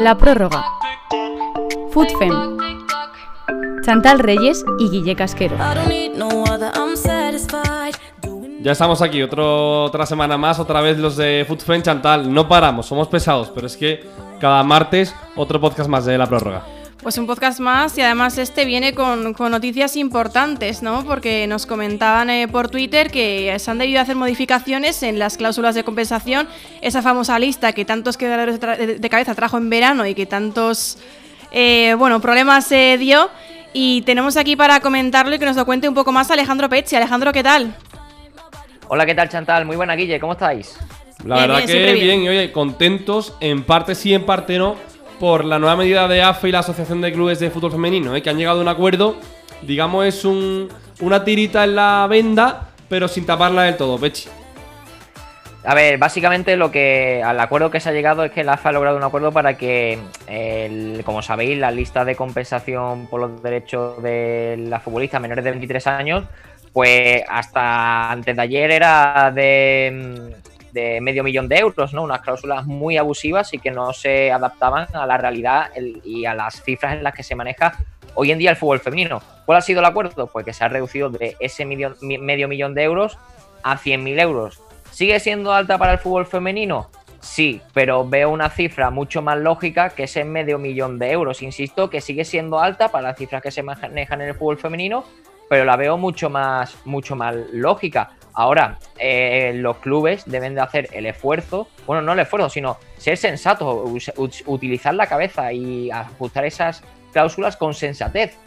La prórroga. Foodfem. Chantal Reyes y Guille Casquero. Ya estamos aquí, otro, otra semana más, otra vez los de Foodfem Chantal. No paramos, somos pesados, pero es que cada martes otro podcast más de la prórroga. Pues un podcast más y además este viene con, noticias importantes, ¿no? Porque nos comentaban eh, por Twitter que se han debido hacer modificaciones en las cláusulas de compensación, esa famosa lista que tantos quedaderos de, cabeza trajo en verano y que tantos, eh, bueno, problemas se dio. Y tenemos aquí para comentarlo y que nos lo cuente un poco más Alejandro Pecci. Alejandro, ¿qué tal? Hola, ¿qué tal Chantal? Muy buena, Guille, ¿cómo estáis? La verdad que bien, y oye, contentos, en parte sí, en parte no por la nueva medida de AFE y la Asociación de Clubes de Fútbol Femenino, ¿eh? que han llegado a un acuerdo, digamos, es un, una tirita en la venda, pero sin taparla del todo, Pechi. A ver, básicamente lo que al acuerdo que se ha llegado es que la AFE ha logrado un acuerdo para que, como sabéis, la lista de compensación por los derechos de las futbolistas menores de 23 años, pues hasta antes de ayer era de de medio millón de euros, ¿no? Unas cláusulas muy abusivas y que no se adaptaban a la realidad y a las cifras en las que se maneja hoy en día el fútbol femenino. ¿Cuál ha sido el acuerdo? Pues que se ha reducido de ese medio millón de euros a 100.000 euros. ¿Sigue siendo alta para el fútbol femenino? Sí, pero veo una cifra mucho más lógica que ese medio millón de euros. Insisto que sigue siendo alta para las cifras que se manejan en el fútbol femenino, pero la veo mucho más, mucho más lógica. Ahora, eh, los clubes deben de hacer el esfuerzo, bueno, no el esfuerzo, sino ser sensatos, utilizar la cabeza y ajustar esas cláusulas con sensatez.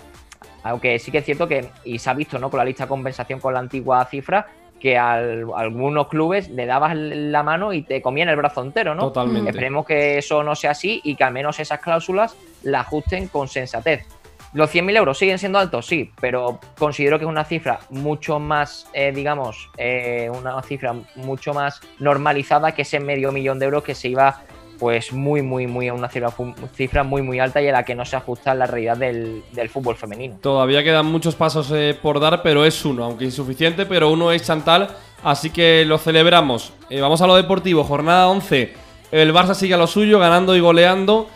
Aunque sí que es cierto que, y se ha visto ¿no? con la lista de compensación con la antigua cifra, que a algunos clubes le dabas la mano y te comían el brazo entero, ¿no? Totalmente. Esperemos que eso no sea así y que al menos esas cláusulas la ajusten con sensatez. ¿Los 100.000 euros siguen siendo altos? Sí, pero considero que es una cifra mucho más, eh, digamos, eh, una cifra mucho más normalizada que ese medio millón de euros que se iba pues muy, muy, muy a una cifra, muy, muy alta y a la que no se ajusta la realidad del, fútbol femenino. Todavía quedan muchos pasos eh, por dar, pero es uno, aunque insuficiente, pero uno es Chantal, así que lo celebramos. vamos a lo deportivo, jornada 11. El Barça sigue a lo suyo, ganando y goleando.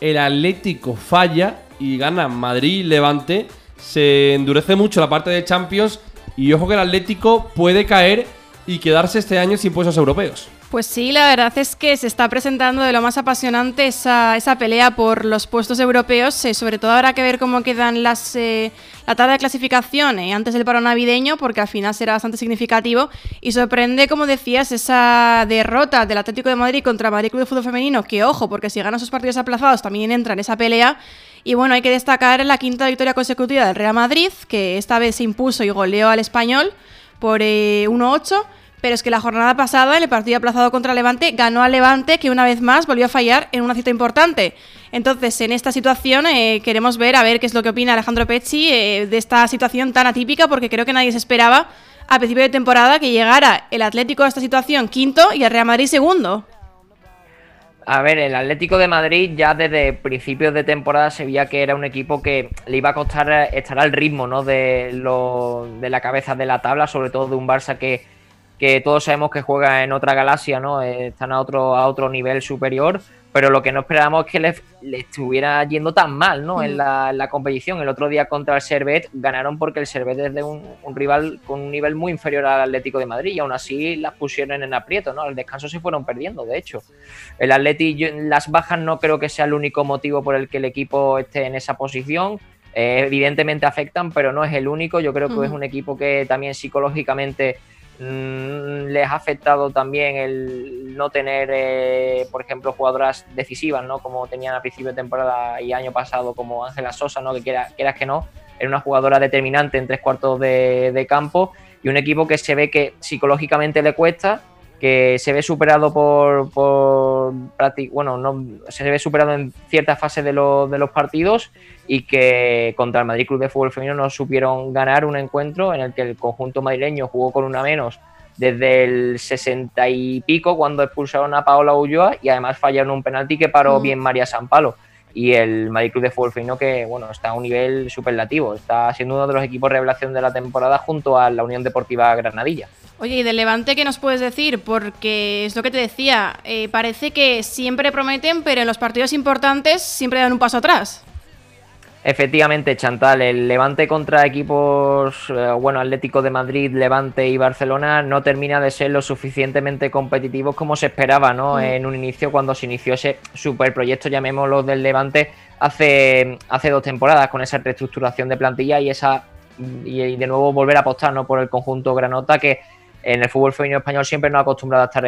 El Atlético falla y gana Madrid Levante, se endurece mucho la parte de Champions y ojo que el Atlético puede caer y quedarse este año sin puestos europeos. Pues sí, la verdad es que se está presentando de lo más apasionante esa, esa pelea por los puestos europeos. Eh, sobre todo habrá que ver cómo quedan las, eh, la tabla de clasificación eh, antes del paro navideño, porque al final será bastante significativo. Y sorprende, como decías, esa derrota del Atlético de Madrid contra Madrid Club de Fútbol Femenino, que ojo, porque si gana sus partidos aplazados también entra en esa pelea. Y bueno, hay que destacar la quinta victoria consecutiva del Real Madrid, que esta vez se impuso y goleó al español por 1-8 pero es que la jornada pasada, el partido aplazado contra Levante, ganó al Levante, que una vez más volvió a fallar en una cita importante. Entonces, en esta situación eh, queremos ver a ver qué es lo que opina Alejandro Pecci eh, de esta situación tan atípica, porque creo que nadie se esperaba a principio de temporada que llegara el Atlético a esta situación quinto y el Real Madrid segundo. A ver, el Atlético de Madrid ya desde principios de temporada se veía que era un equipo que le iba a costar estar al ritmo ¿no? de, lo, de la cabeza de la tabla, sobre todo de un Barça que que todos sabemos que juega en otra galaxia, ¿no? Eh, están a otro, a otro nivel superior, pero lo que no esperábamos es que le, estuviera yendo tan mal, ¿no? En, la, competición. El otro día contra el Servet ganaron porque el Servet es de un, rival con un nivel muy inferior al Atlético de Madrid y aún así las pusieron en aprieto, ¿no? Al descanso se fueron perdiendo, de hecho. El Atleti, las bajas no creo que sea el único motivo por el que el equipo esté en esa posición. Eh, evidentemente afectan, pero no es el único. Yo creo que es un equipo que también psicológicamente les ha afectado también el no tener, eh, por ejemplo, jugadoras decisivas, ¿no? Como tenían a principio de temporada y año pasado, como Ángela Sosa, ¿no? Que quieras, que no, era una jugadora determinante en tres cuartos de, campo y un equipo que se ve que psicológicamente le cuesta, que se ve superado por, por bueno, no, se ve superado en ciertas fases de, de los partidos y que contra el Madrid Club de Fútbol Femenino no supieron ganar un encuentro en el que el conjunto madrileño jugó con una menos desde el 60 y pico cuando expulsaron a Paola Ulloa y además fallaron un penalti que paró mm. bien María Sampalo y el Madrid Club de Fútbol Femenino que bueno está a un nivel superlativo está siendo uno de los equipos revelación de la temporada junto a la Unión Deportiva Granadilla Oye, ¿y del Levante qué nos puedes decir? Porque es lo que te decía, eh, parece que siempre prometen, pero en los partidos importantes siempre dan un paso atrás. Efectivamente, Chantal, el Levante contra equipos, eh, bueno, Atlético de Madrid, Levante y Barcelona no termina de ser lo suficientemente competitivos como se esperaba, ¿no? Mm. En un inicio, cuando se inició ese superproyecto, llamémoslo del Levante, hace, hace dos temporadas, con esa reestructuración de plantilla y esa y, de nuevo volver a apostar ¿no? por el conjunto Granota, que en el fútbol femenino español siempre no ha acostumbrado a estar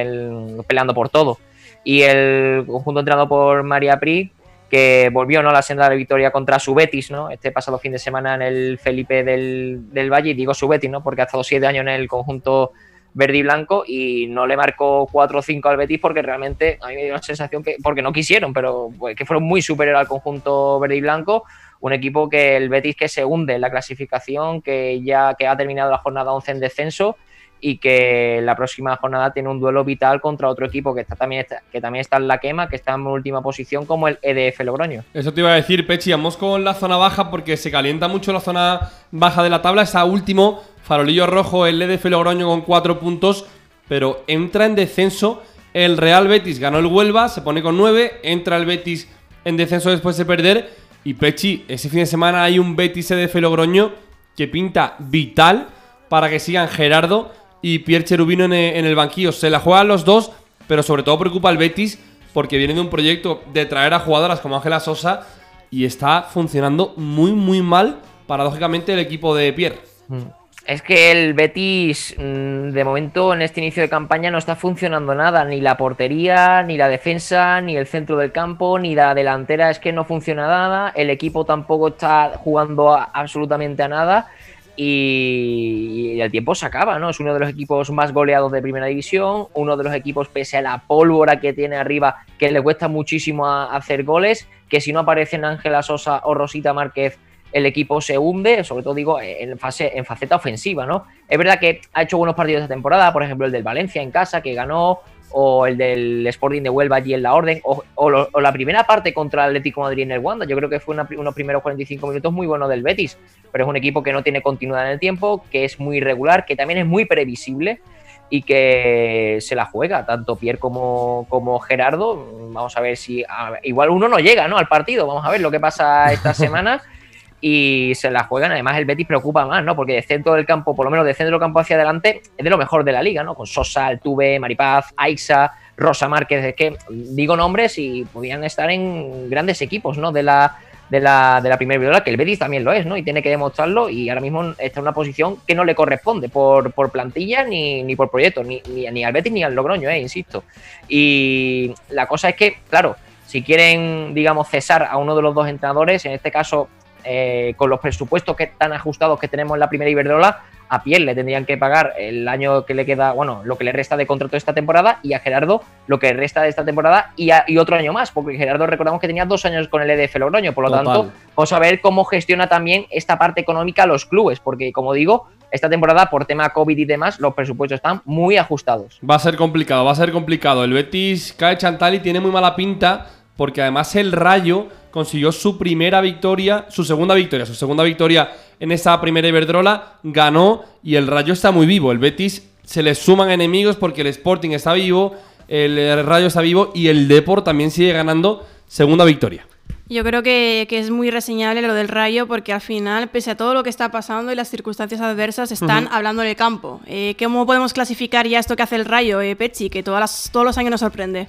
peleando por todo. Y el conjunto entrenado por María Pri, que volvió ¿no? a la senda de victoria contra su Betis, ¿no? Este pasado fin de semana en el Felipe del, del Valle, y digo su Betis, ¿no? Porque ha estado siete años en el conjunto verde y blanco y no le marcó 4 o 5 al Betis porque realmente a mí me dio la sensación que, porque no quisieron, pero pues, que fueron muy superiores al conjunto verde y blanco. Un equipo que el Betis que se hunde en la clasificación, que ya que ha terminado la jornada 11 en descenso y que la próxima jornada tiene un duelo vital contra otro equipo que está también está, que también está en la quema, que está en última posición como el EDF Logroño. Eso te iba a decir, Pechi, vamos con la zona baja porque se calienta mucho la zona baja de la tabla, está último, farolillo rojo el EDF Logroño con cuatro puntos, pero entra en descenso el Real Betis, ganó el Huelva, se pone con nueve, entra el Betis en descenso después de perder. Y Pechi, ese fin de semana hay un Betis EDF Logroño que pinta vital para que sigan Gerardo y Pierre Cherubino en, el banquillo. Se la juegan los dos, pero sobre todo preocupa al Betis porque viene de un proyecto de traer a jugadoras como Ángela Sosa y está funcionando muy, muy mal, paradójicamente, el equipo de Pierre. Mm. Es que el Betis, mm, de momento, en este inicio de campaña no está funcionando nada. Ni la portería, ni la defensa, ni el centro del campo, ni la delantera. Es que no funciona nada. El equipo tampoco está jugando absolutamente a nada y, el tiempo se acaba, ¿no? Es uno de los equipos más goleados de primera división, uno de los equipos, pese a la pólvora que tiene arriba, que le cuesta muchísimo hacer goles, que si no aparecen Ángela Sosa o Rosita Márquez, el equipo se hunde, sobre todo digo en, fase, en faceta ofensiva, ¿no? Es verdad que ha hecho buenos partidos esta temporada, por ejemplo el del Valencia en casa, que ganó, o el del Sporting de Huelva allí en la orden, o, la primera parte contra el Atlético Madrid en el Wanda. Yo creo que fue unos primeros 45 minutos muy buenos del Betis, pero es un equipo que no tiene continuidad en el tiempo, que es muy irregular, que también es muy previsible y que se la juega, tanto Pierre como, como Gerardo. Vamos a ver si. igual uno no llega ¿no? al partido, vamos a ver lo que pasa esta semana y se la juegan. Además, el Betis preocupa más, ¿no? Porque de centro del campo, por lo menos de centro del campo hacia adelante, es de lo mejor de la liga, ¿no? Con Sosa, Altuve, Maripaz, Aixa, Rosa Márquez, es que digo nombres y podían estar en grandes equipos, ¿no? De la, de la, de la primera viola, que el Betis también lo es, ¿no? Y tiene que demostrarlo y ahora mismo está en una posición que no le corresponde por, por plantilla ni, ni, por proyecto, ni, ni, ni, al Betis ni al Logroño, ¿eh? Insisto. Y la cosa es que, claro, si quieren, digamos, cesar a uno de los dos entrenadores, en este caso eh, con los presupuestos que están ajustados que tenemos en la primera Iberdrola, a Piel le tendrían que pagar el año que le queda, bueno, lo que le resta de contrato esta temporada y a Gerardo lo que resta de esta temporada y, otro año más, porque Gerardo recordamos que tenía dos años con el EDF Logroño, por lo tanto, vamos a ver cómo gestiona también esta parte económica los clubes, porque como digo, esta temporada por tema COVID y demás, los presupuestos están muy ajustados. Va a ser complicado, va a ser complicado. El Betis cae Chantal y tiene muy mala pinta porque además el Rayo consiguió su primera victoria, su segunda victoria, su segunda victoria en esa primera Iberdrola, ganó y el Rayo está muy vivo. El Betis se le suman enemigos porque el Sporting está vivo, el Rayo está vivo y el Deport también sigue ganando segunda victoria. Yo creo que, es muy reseñable lo del Rayo porque al final, pese a todo lo que está pasando y las circunstancias adversas, están hablando en el campo. Eh, ¿Cómo podemos clasificar ya esto que hace el Rayo, eh, Pechi, que todas todos los años nos sorprende?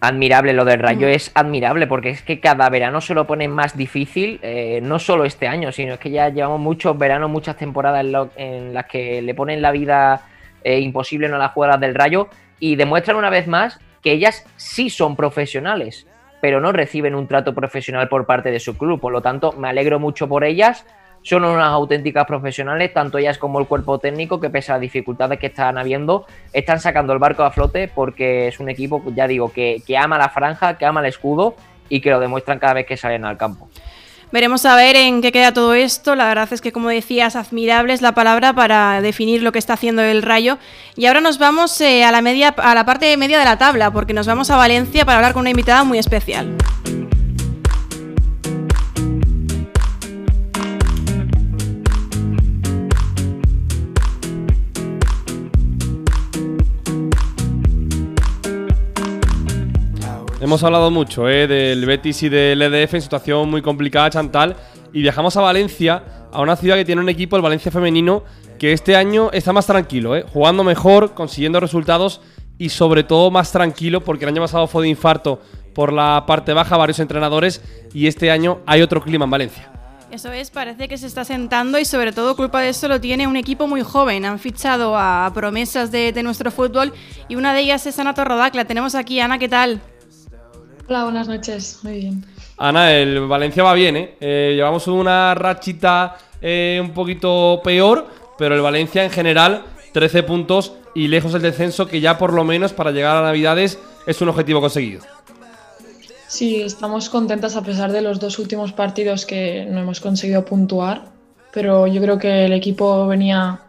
Admirable. Lo del Rayo es admirable porque es que cada verano se lo pone más difícil, eh, no solo este año, sino es que ya llevamos muchos veranos, muchas temporadas en, las que le ponen la vida eh, imposible a las jugadoras del Rayo y demuestran una vez más que ellas sí son profesionales, pero no reciben un trato profesional por parte de su club. Por lo tanto, me alegro mucho por ellas son unas auténticas profesionales, tanto ellas como el cuerpo técnico, que pese a las dificultades que están habiendo, están sacando el barco a flote porque es un equipo, ya digo, que, ama la franja, que ama el escudo y que lo demuestran cada vez que salen al campo. Veremos a ver en qué queda todo esto. La verdad es que, como decías, admirable es la palabra para definir lo que está haciendo el Rayo. Y ahora nos vamos eh, a, la media, a la parte media de la tabla, porque nos vamos a Valencia para hablar con una invitada muy especial. Hemos hablado mucho eh, del Betis y del EDF en situación muy complicada, Chantal. Y viajamos a Valencia, a una ciudad que tiene un equipo, el Valencia Femenino, que este año está más tranquilo, eh, jugando mejor, consiguiendo resultados y sobre todo más tranquilo, porque el año pasado fue de infarto por la parte baja, varios entrenadores, y este año hay otro clima en Valencia. Eso es, parece que se está sentando y sobre todo culpa de eso lo tiene un equipo muy joven. Han fichado a promesas de, nuestro fútbol y una de ellas es Ana Torrodac. La tenemos aquí. Ana, ¿qué tal? Hola, buenas noches. Muy bien. Ana, el Valencia va bien, ¿eh? eh llevamos una rachita eh, un poquito peor, pero el Valencia en general 13 puntos y lejos del descenso que ya por lo menos para llegar a Navidades es un objetivo conseguido. Sí, estamos contentas a pesar de los dos últimos partidos que no hemos conseguido puntuar, pero yo creo que el equipo venía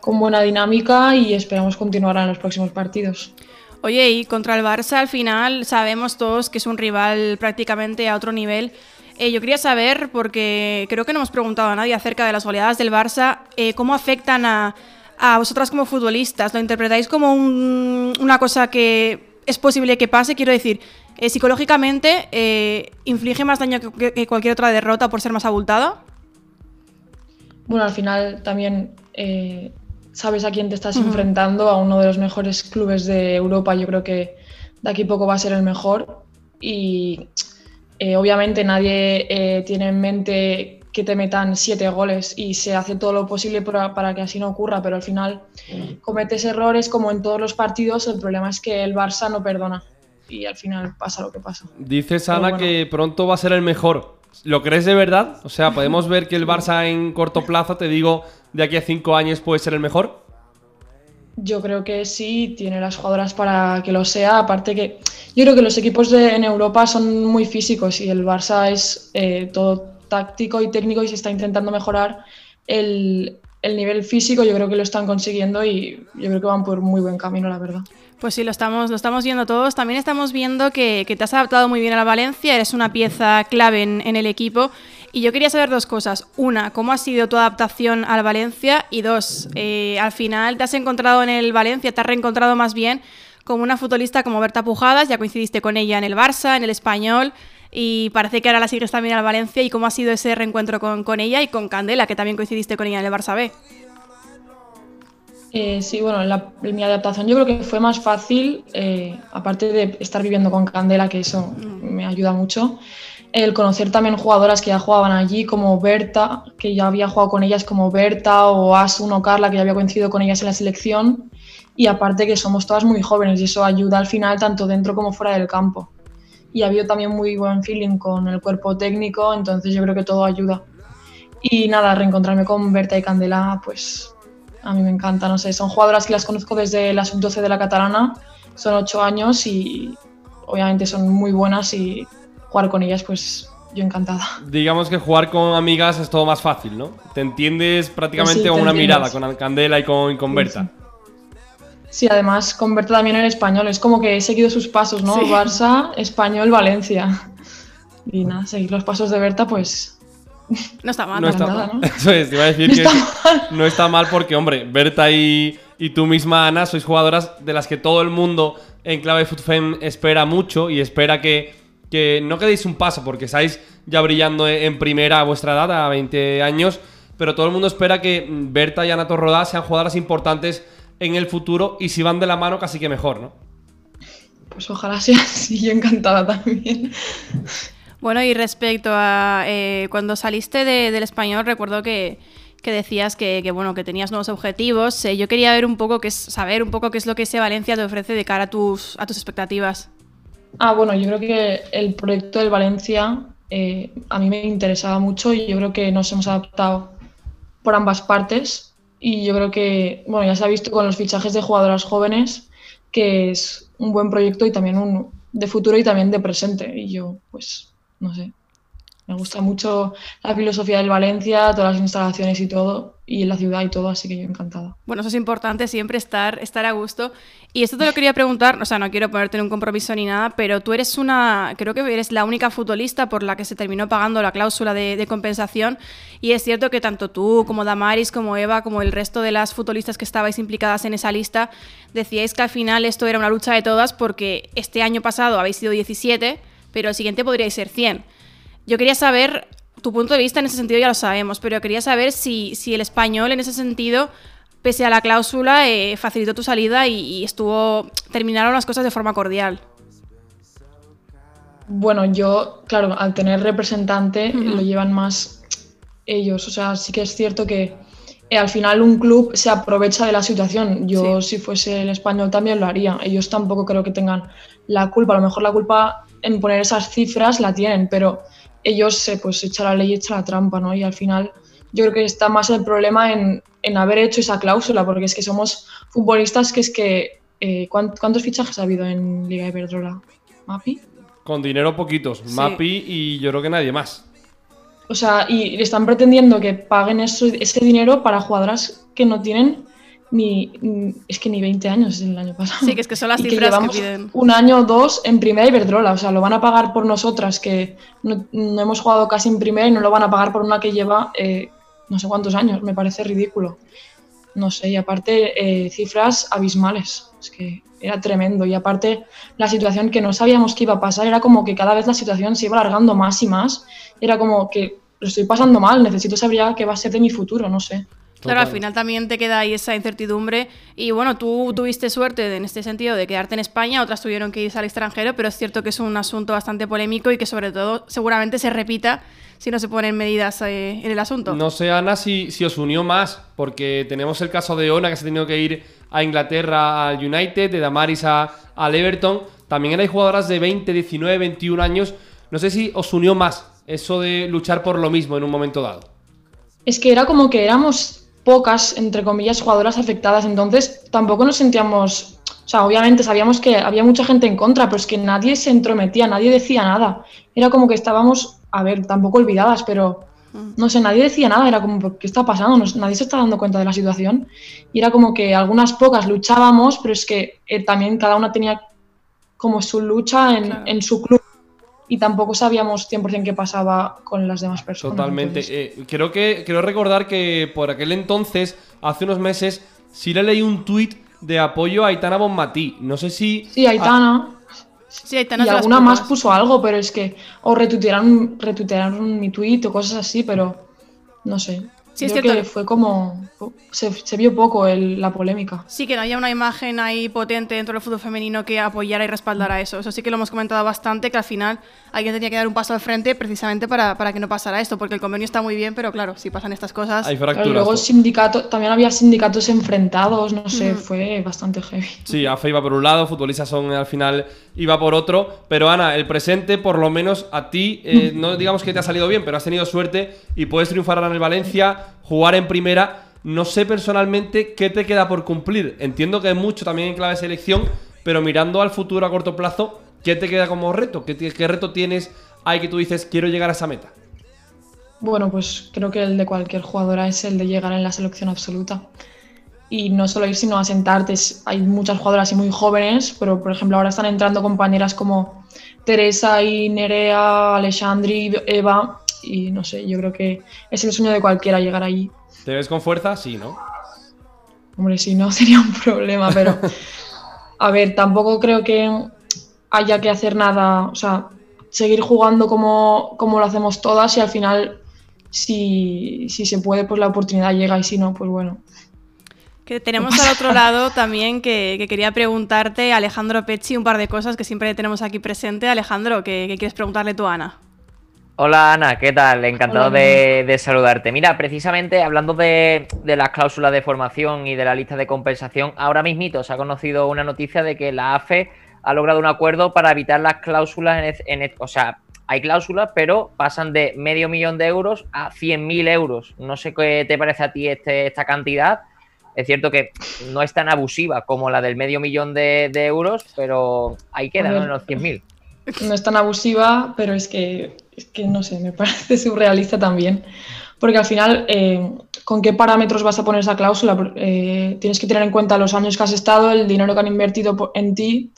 con buena dinámica y esperamos continuar en los próximos partidos. Oye, y contra el Barça al final sabemos todos que es un rival prácticamente a otro nivel. Eh, yo quería saber, porque creo que no hemos preguntado a nadie acerca de las goleadas del Barça, eh, ¿cómo afectan a, a, vosotras como futbolistas? ¿Lo interpretáis como una cosa que es posible que pase? Quiero decir, eh, psicológicamente inflige más daño que, cualquier otra derrota por ser más abultada? Bueno, al final también sabes a quién te estás enfrentando, a uno de los mejores clubes de Europa, yo creo que de aquí poco va a ser el mejor y obviamente nadie tiene en mente que te metan siete goles y se hace todo lo posible para, para, que así no ocurra, pero al final cometes errores como en todos los partidos, el problema es que el Barça no perdona y al final pasa lo que pasa. Dices, Ana, que pronto va a ser el mejor. ¿Lo crees de verdad? O sea, ¿podemos ver que el Barça en corto plazo, te digo, de aquí a cinco años puede ser el mejor? Yo creo que sí, tiene las jugadoras para que lo sea. Aparte que yo creo que los equipos de, en Europa son muy físicos y el Barça es eh, todo táctico y técnico y se está intentando mejorar el, el nivel físico. Yo creo que lo están consiguiendo y yo creo que van por muy buen camino, la verdad. Pues sí, lo estamos, lo estamos viendo todos. También estamos viendo que, te has adaptado muy bien a la Valencia, eres una pieza clave en, el equipo. Y yo quería saber dos cosas. Una, ¿cómo ha sido tu adaptación al Valencia? Y dos, eh, al final te has encontrado en el Valencia, te has reencontrado más bien como una futbolista como Berta Pujadas, ya coincidiste con ella en el Barça, en el Español, y parece que ahora la sigues también al Valencia. ¿Y cómo ha sido ese reencuentro con, con ella y con Candela, que también coincidiste con ella en el Barça B? Eh, sí, bueno, mi adaptación yo creo que fue más fácil, eh, aparte de estar viviendo con Candela, que eso me ayuda mucho, el conocer también jugadoras que ya jugaban allí, como Berta, que ya había jugado con ellas como Berta, o Asun o Carla, que ya había coincidido con ellas en la selección, y aparte que somos todas muy jóvenes y eso ayuda al final tanto dentro como fuera del campo. Y ha habido también muy buen feeling con el cuerpo técnico, entonces yo creo que todo ayuda. Y nada, reencontrarme con Berta y Candela, pues a mí me encanta, no sé, son jugadoras que las conozco desde la sub-12 de la catalana, son ocho años y obviamente son muy buenas y jugar con ellas pues yo encantada. Digamos que jugar con amigas es todo más fácil, ¿no? Te entiendes prácticamente con una mirada, con Candela y con, con Berta. Sí, además con Berta también en español, es como que he seguido sus pasos, ¿no? Barça, español, Valencia. Y nada, seguir los pasos de Berta pues no está mal. No está mal. Eso es, te iba a decir que no está mal porque, hombre, Berta y, tú misma, Ana, sois jugadoras de las que todo el mundo en clave Footfem espera mucho y espera que, que no quedéis un paso porque estáis ya brillando en primera a vuestra edad, a 20 años, pero todo el mundo espera que Berta y Ana Torrodá sean jugadoras importantes en el futuro y si van de la mano casi que mejor, ¿no? Pues ojalá sea así, yo encantada también. Bueno, y respecto a eh, cuando saliste del español, recuerdo que, decías que, bueno, que tenías nuevos objetivos. Eh, yo quería ver un poco, que es, saber un poco qué es lo que ese Valencia te ofrece de cara a tus, a tus expectativas. Ah, bueno, yo creo que el proyecto del Valencia eh, a mí me interesaba mucho y yo creo que nos hemos adaptado por ambas partes. Y yo creo que, bueno, ya se ha visto con los fichajes de jugadoras jóvenes que es un buen proyecto y también un de futuro y también de presente. Y yo, pues, no sé. Me gusta mucho la filosofía del Valencia, todas las instalaciones y todo. y la ciudad y todo, así que yo encantada. Bueno, eso es importante, siempre estar, estar a gusto. Y esto te lo quería preguntar, o sea, no quiero ponerte en un compromiso ni nada, pero tú eres una, creo que eres la única futbolista por la que se terminó pagando la cláusula de, compensación. Y es cierto que tanto tú como Damaris, como Eva, como el resto de las futbolistas que estabais implicadas en esa lista, decíais que al final esto era una lucha de todas porque este año pasado habéis sido 17, pero el siguiente podríais ser 100. Yo quería saber tu punto de vista en ese sentido ya lo sabemos, pero quería saber si, si el español en ese sentido, pese a la cláusula, eh, facilitó tu salida y, estuvo terminaron las cosas de forma cordial. Bueno, yo, claro, al tener representante lo llevan más ellos. O sea, sí que es cierto que eh, al final un club se aprovecha de la situación. Yo, si fuese el español, también lo haría. Ellos tampoco creo que tengan la culpa. A lo mejor la culpa en poner esas cifras la tienen, pero ellos se pues echan la ley y echan la trampa, ¿no? Y al final yo creo que está más el problema en, en haber hecho esa cláusula, porque es que somos futbolistas que es que... Eh, ¿Cuántos fichajes ha habido en Liga Iberdrola? ¿Mapi? Con dinero poquitos, Mapi y yo creo que nadie más. O sea, y están pretendiendo que paguen eso, ese dinero para jugadoras que no tienen ni, es que ni 20 años el año pasado. Sí, que es que son las cifras que, piden. Un año o dos en primera Iberdrola, o sea, lo van a pagar por nosotras que no, hemos jugado casi en primera y no lo van a pagar por una que lleva eh, no sé cuántos años, me parece ridículo. No sé, y aparte eh, cifras abismales, es que era tremendo. Y aparte la situación que no sabíamos que iba a pasar era como que cada vez la situación se iba alargando más y más. Era como que lo estoy pasando mal, necesito saber ya qué va a ser de mi futuro, no sé. Claro, al final también te queda ahí esa incertidumbre. Y bueno, tú tuviste suerte en este sentido de quedarte en España, otras tuvieron que irse al extranjero, pero es cierto que es un asunto bastante polémico y que sobre todo seguramente se repita si no se ponen medidas eh, en el asunto. No sé, Ana, si, si os unió más, porque tenemos el caso de Ona que se ha tenido que ir a Inglaterra al United, de Damaris a, al Everton. También hay jugadoras de 20, 19, 21 años. No sé si os unió más eso de luchar por lo mismo en un momento dado. Es que era como que éramos pocas, entre comillas, jugadoras afectadas. Entonces tampoco nos sentíamos, o sea, obviamente sabíamos que había mucha gente en contra, pero es que nadie se entrometía, nadie decía nada. Era como que estábamos, a ver, tampoco olvidadas, pero mm. no sé, nadie decía nada, era como, ¿qué está pasando? nadie se está dando cuenta de la situación. Y era como que algunas pocas luchábamos, pero es que eh, también cada una tenía como su lucha en, en su club y tampoco sabíamos 100% qué pasaba con las demás personas. Totalmente. Eh, creo que quiero recordar que por aquel entonces, hace unos meses, sí le leí un tuit de apoyo a Aitana Bonmatí. No sé si... Sí, Aitana. Sí, Aitana y alguna más puso algo, pero es que... O retuitearon, retuitearon mi tuit o cosas así, pero... No sé. Sí, es que fue como. Se, vio poco la polémica. Sí, que no haya una imagen ahí potente dentro del fútbol femenino que apoyara y respaldara eso. Eso sí que lo hemos comentado bastante, que al final alguien tenía que dar un paso al frente precisamente para, para que no pasara esto, porque el convenio está muy bien, pero claro, si pasan estas cosas. Hay fracturas. Y luego sindicato, también había sindicatos enfrentados, no sé, fue bastante heavy. Sí, AFE iba por un lado, futbolistas son al final iba por otro. Pero Ana, el presente, por lo menos a ti, eh, no digamos que te ha salido bien, pero has tenido suerte y puedes triunfar ahora en el Valencia, jugar en primera. No sé personalmente qué te queda por cumplir. Entiendo que es mucho también en clave de selección, pero mirando al futuro a corto plazo, ¿qué te queda como reto? ¿Qué, reto tienes ahí que tú dices, quiero llegar a esa meta? Bueno, pues creo que el de cualquier jugadora es el de llegar en la selección absoluta y no solo ir, sino a sentarte. Hay muchas jugadoras y muy jóvenes, pero por ejemplo ahora están entrando compañeras como Teresa y Nerea, Alexandri, Eva, y no sé, yo creo que es el sueño de cualquiera llegar allí. ¿Te ves con fuerza? Sí, ¿no? Hombre, si no sería un problema, pero a ver, tampoco creo que haya que hacer nada, o sea, seguir jugando como, como lo hacemos todas y al final, si, si se puede, pues la oportunidad llega y si no, pues bueno, que tenemos al otro lado también que, quería preguntarte, Alejandro Pecci, un par de cosas que siempre tenemos aquí presente. Alejandro, ¿qué, quieres preguntarle tú a Ana? Hola Ana, ¿qué tal? Encantado de, saludarte. Mira, precisamente hablando de, las cláusulas de formación y de la lista de compensación, ahora mismito se ha conocido una noticia de que la AFE ha logrado un acuerdo para evitar las cláusulas en, en o sea, hay cláusulas, pero pasan de medio millón de euros a 100.000 euros. No sé qué te parece a ti este, esta cantidad es cierto que no es tan abusiva como la del medio millón de, euros, pero ahí quedan ¿no? los 100.000. No es tan abusiva, pero es que, es que, no sé, me parece surrealista también. Porque al final, eh, con qué parámetros vas a poner esa cláusula. Eh, tienes que tener en cuenta los años que has estado, el dinero que han invertido en ti.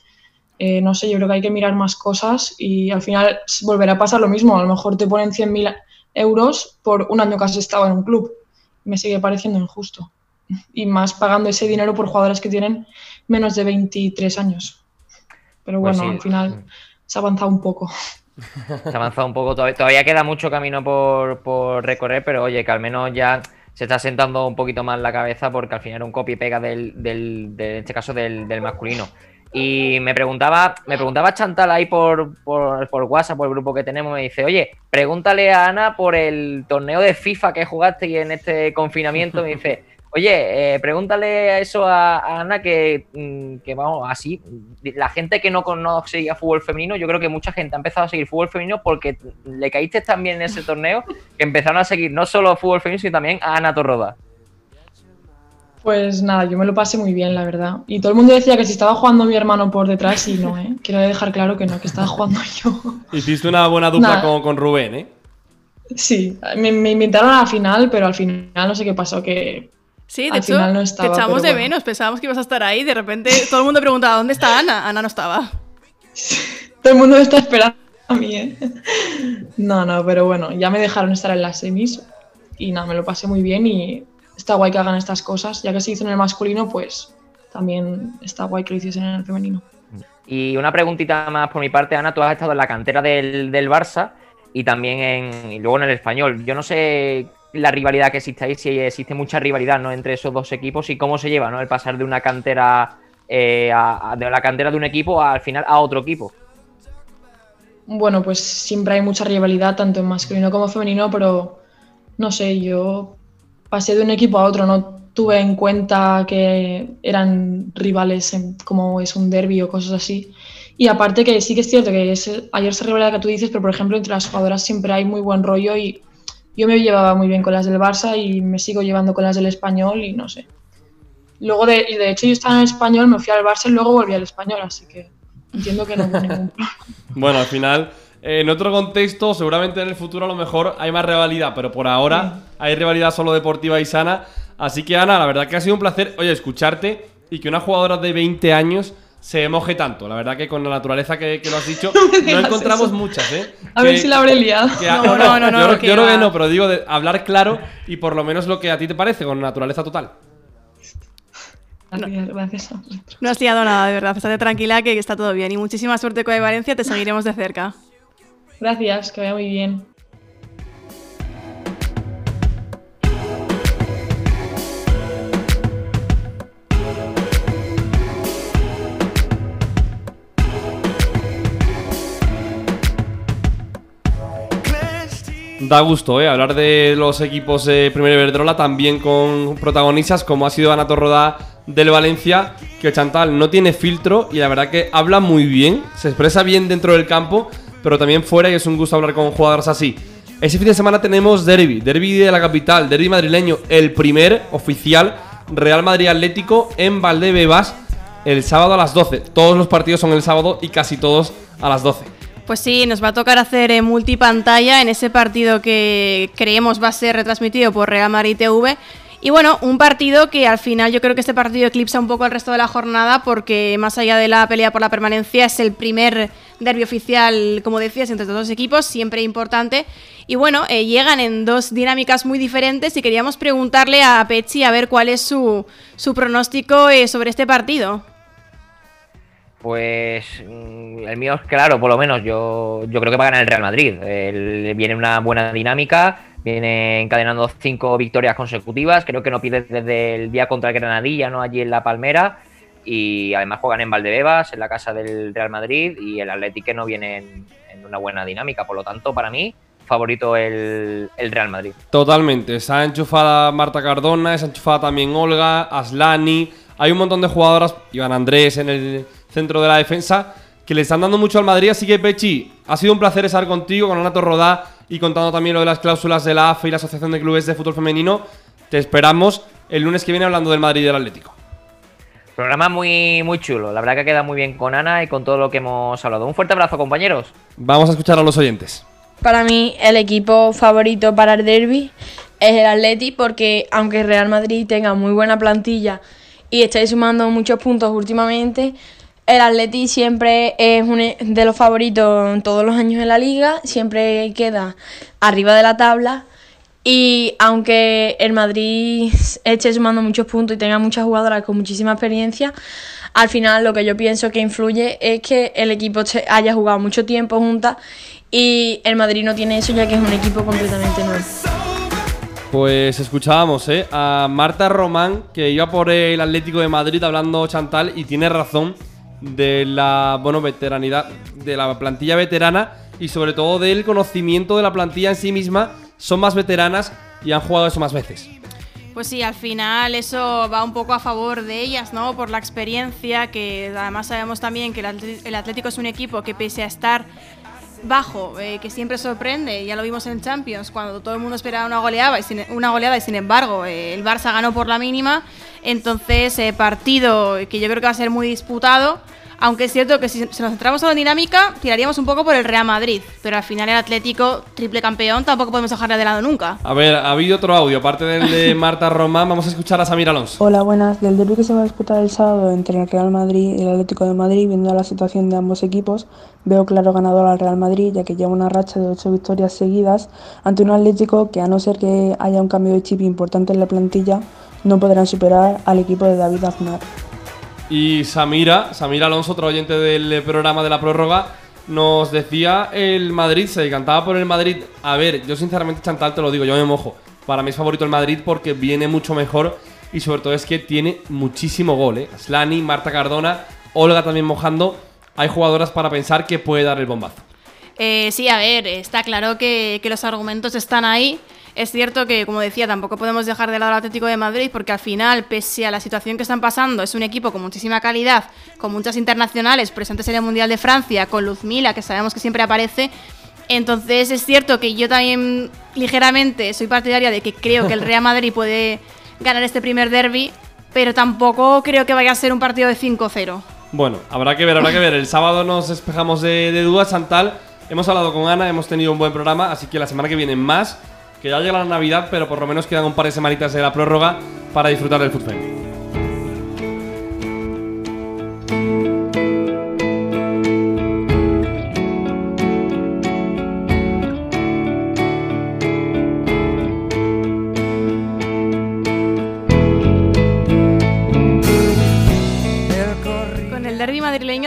Eh, no sé, yo creo que hay que mirar más cosas y al final volverá a pasar lo mismo. A lo mejor te ponen 100.000 euros por un año que has estado en un club. Me sigue pareciendo injusto. Y más pagando ese dinero por jugadores que tienen menos de 23 años. Pero pues bueno, al final se ha avanzado un poco. Se ha avanzado un poco, todavía, queda mucho camino por, recorrer, pero oye, que al menos ya se está sentando un poquito más la cabeza porque al final era un copia y pega del, del, en este caso del, masculino. Y me preguntaba, me preguntaba Chantal ahí por, por, por, WhatsApp, por el grupo que tenemos, me dice, oye, pregúntale a Ana por el torneo de FIFA que jugaste en este confinamiento. Me dice, Oye, eh, pregúntale eso a, Ana mm, que, vamos, así, la gente que no, no seguía fútbol femenino, yo creo que mucha gente ha empezado a seguir fútbol femenino porque le caíste también en ese torneo que empezaron a seguir no solo fútbol femenino, sino también a Ana Torroda. Pues nada, yo me lo pasé muy bien, la verdad. Y todo el mundo decía que si estaba jugando mi hermano por detrás y no, ¿eh? Quiero dejar claro que no, que estaba jugando yo. Hiciste una buena dupla con, Rubén, ¿eh? Sí, me, me invitaron a la final, pero al final no sé qué pasó, que Sí, de hecho, te echamos de menos, pensábamos que ibas a estar ahí, de repente todo el mundo preguntaba, ¿dónde está Ana? Ana no estaba. todo el mundo me está esperando a mí, ¿eh? No, no, pero bueno, ya me dejaron estar en las semis y nada, me lo pasé muy bien y está guay que hagan estas cosas, ya que se hizo en el masculino, pues también está guay que lo hiciesen en el femenino. Y una preguntita más por mi parte, Ana, tú has estado en la cantera del, del Barça y también en, y luego en el español. Yo no sé la rivalidad que existe ahí, si existe mucha rivalidad ¿no? entre esos dos equipos y cómo se lleva ¿no? el pasar de una cantera eh, de la cantera de un equipo al final a otro equipo. Bueno, pues siempre hay mucha rivalidad, tanto en masculino como femenino, pero no sé, yo pasé de un equipo a otro, no tuve en cuenta que eran rivales como es un derby o cosas así. Y aparte que sí que es cierto que es, hay esa rivalidad que tú dices, pero por ejemplo entre las jugadoras siempre hay muy buen rollo y yo me llevaba muy bien con las del Barça y me sigo llevando con las del español y no sé. Luego, de, y de hecho, yo estaba en el español, me fui al Barça y luego volví al español, así que entiendo que no hubo ningún problema. Bueno, al final, en otro contexto, seguramente en el futuro a lo mejor hay más rivalidad, pero por ahora hay rivalidad solo deportiva y sana. Así que, Ana, la verdad que ha sido un placer, oye, escucharte y que una jugadora de 20 años se moje tanto. La verdad que con la naturaleza que, lo has dicho, no, encontramos muchas, ¿eh? A ver si la habré liado. no, no, no, no, Yo, creo que no, pero digo de hablar claro y por lo menos lo que a ti te parece, con naturaleza total. Gracias. No has liado nada, de verdad. Estate tranquila que está todo bien. Y muchísima suerte con Valencia, te seguiremos de cerca. Gracias, que vaya muy bien. Da gusto, ¿eh? Hablar de los equipos de Primera Iberdrola también con protagonistas como ha sido Ana Torroda del Valencia, que Chantal no tiene filtro y la verdad que habla muy bien, se expresa bien dentro del campo, pero también fuera y es un gusto hablar con jugadores así. Ese fin de semana tenemos derby, derby de la capital, derby madrileño, el primer oficial Real Madrid Atlético en Valdebebas el sábado a las 12. Todos los partidos son el sábado y casi todos a las 12. Pues sí, nos va a tocar hacer en multipantalla en ese partido que creemos va a ser retransmitido por Real Madrid TV. Y bueno, un partido que al final yo creo que este partido eclipsa un poco el resto de la jornada porque más allá de la pelea por la permanencia es el primer derbi oficial, como decías, entre los dos equipos, siempre importante. Y bueno, eh, llegan en dos dinámicas muy diferentes y queríamos preguntarle a Pechi a ver cuál es su, su pronóstico eh, sobre este partido. Pues mm, el mío es claro, por lo menos yo, yo creo que va a ganar el Real Madrid. viene una buena dinámica, viene encadenando cinco victorias consecutivas, creo que no pide desde el día contra el Granadilla, ¿no? Allí en La Palmera. Y además juegan en Valdebebas, en la casa del Real Madrid, y el Atlético no viene en, una buena dinámica. Por lo tanto, para mí, favorito el, el, Real Madrid. Totalmente. Ha enchufada Marta Cardona, ha enchufada también Olga, Aslani. Hay un montón de jugadoras, Iván Andrés en el centro de la defensa, que le están dando mucho al Madrid. Así que, Pechi, ha sido un placer estar contigo, con Anato Rodá y contando también lo de las cláusulas de la AFE y la Asociación de Clubes de Fútbol Femenino. Te esperamos el lunes que viene hablando del Madrid y del Atlético. Programa muy, muy chulo. La verdad que queda muy bien con Ana y con todo lo que hemos hablado. Un fuerte abrazo, compañeros. Vamos a escuchar a los oyentes. Para mí, el equipo favorito para el derby es el Atleti porque aunque Real Madrid tenga muy buena plantilla y esté sumando muchos puntos últimamente, el Atleti siempre es uno de los favoritos todos los años en la liga, siempre queda arriba de la tabla y aunque el Madrid esté sumando muchos puntos y tenga muchas jugadoras con muchísima experiencia, al final lo que yo pienso que influye es que el equipo haya jugado mucho tiempo juntas y el Madrid no tiene eso ya que es un equipo completamente nuevo. Pues escuchábamos ¿eh? a Marta Román que iba por el Atlético de Madrid hablando Chantal y tiene razón de la bueno veteranidad de la plantilla veterana y sobre todo del conocimiento de la plantilla en sí misma son más veteranas y han jugado eso más veces. Pues sí, al final eso va un poco a favor de ellas, ¿no? Por la experiencia, que además sabemos también que el Atlético es un equipo que pese a estar bajo, eh, que siempre sorprende, ya lo vimos en Champions, cuando todo el mundo esperaba una goleada y sin, una goleada y sin embargo eh, el Barça ganó por la mínima, entonces eh, partido que yo creo que va a ser muy disputado aunque es cierto que si, nos centramos en la dinámica, tiraríamos un poco por el Real Madrid. Pero al final el Atlético, triple campeón, tampoco podemos dejarle de lado nunca. A ver, ha habido otro audio, aparte del de Marta Román, vamos a escuchar a Samir Alonso. Hola, buenas. Del derby que se va a disputar el sábado entre el Real Madrid y el Atlético de Madrid, viendo la situación de ambos equipos, veo claro ganador al Real Madrid, ya que lleva una racha de ocho victorias seguidas ante un Atlético que, a no ser que haya un cambio de chip importante en la plantilla, no podrán superar al equipo de David Aznar. Y Samira, Samira Alonso, otro oyente del programa de la prórroga, nos decía el Madrid, se decantaba por el Madrid. A ver, yo sinceramente, Chantal, te lo digo, yo me mojo. Para mí es favorito el Madrid porque viene mucho mejor y sobre todo es que tiene muchísimo gol. ¿eh? Slani, Marta Cardona, Olga también mojando. Hay jugadoras para pensar que puede dar el bombazo. Eh, sí, a ver, está claro que los argumentos están ahí. Es cierto que, como decía, tampoco podemos dejar de lado al Atlético de Madrid porque al final, pese a la situación que están pasando, es un equipo con muchísima calidad, con muchas internacionales presentes en el Mundial de Francia, con Luzmila, que sabemos que siempre aparece. Entonces es cierto que yo también ligeramente soy partidaria de que creo que el Real Madrid puede ganar este primer derby, pero tampoco creo que vaya a ser un partido de 5-0. Bueno, habrá que ver, habrá que ver. El sábado nos despejamos de, de dudas, Santal. Hemos hablado con Ana, hemos tenido un buen programa, así que la semana que viene más que ya llega la Navidad, pero por lo menos quedan un par de semanitas de la prórroga para disfrutar del fútbol.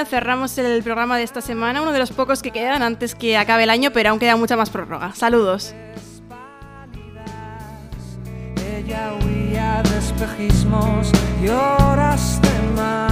Cerramos el programa de esta semana, uno de los pocos que quedan antes que acabe el año, pero aún queda mucha más prórroga. Saludos. Espejismos de mar.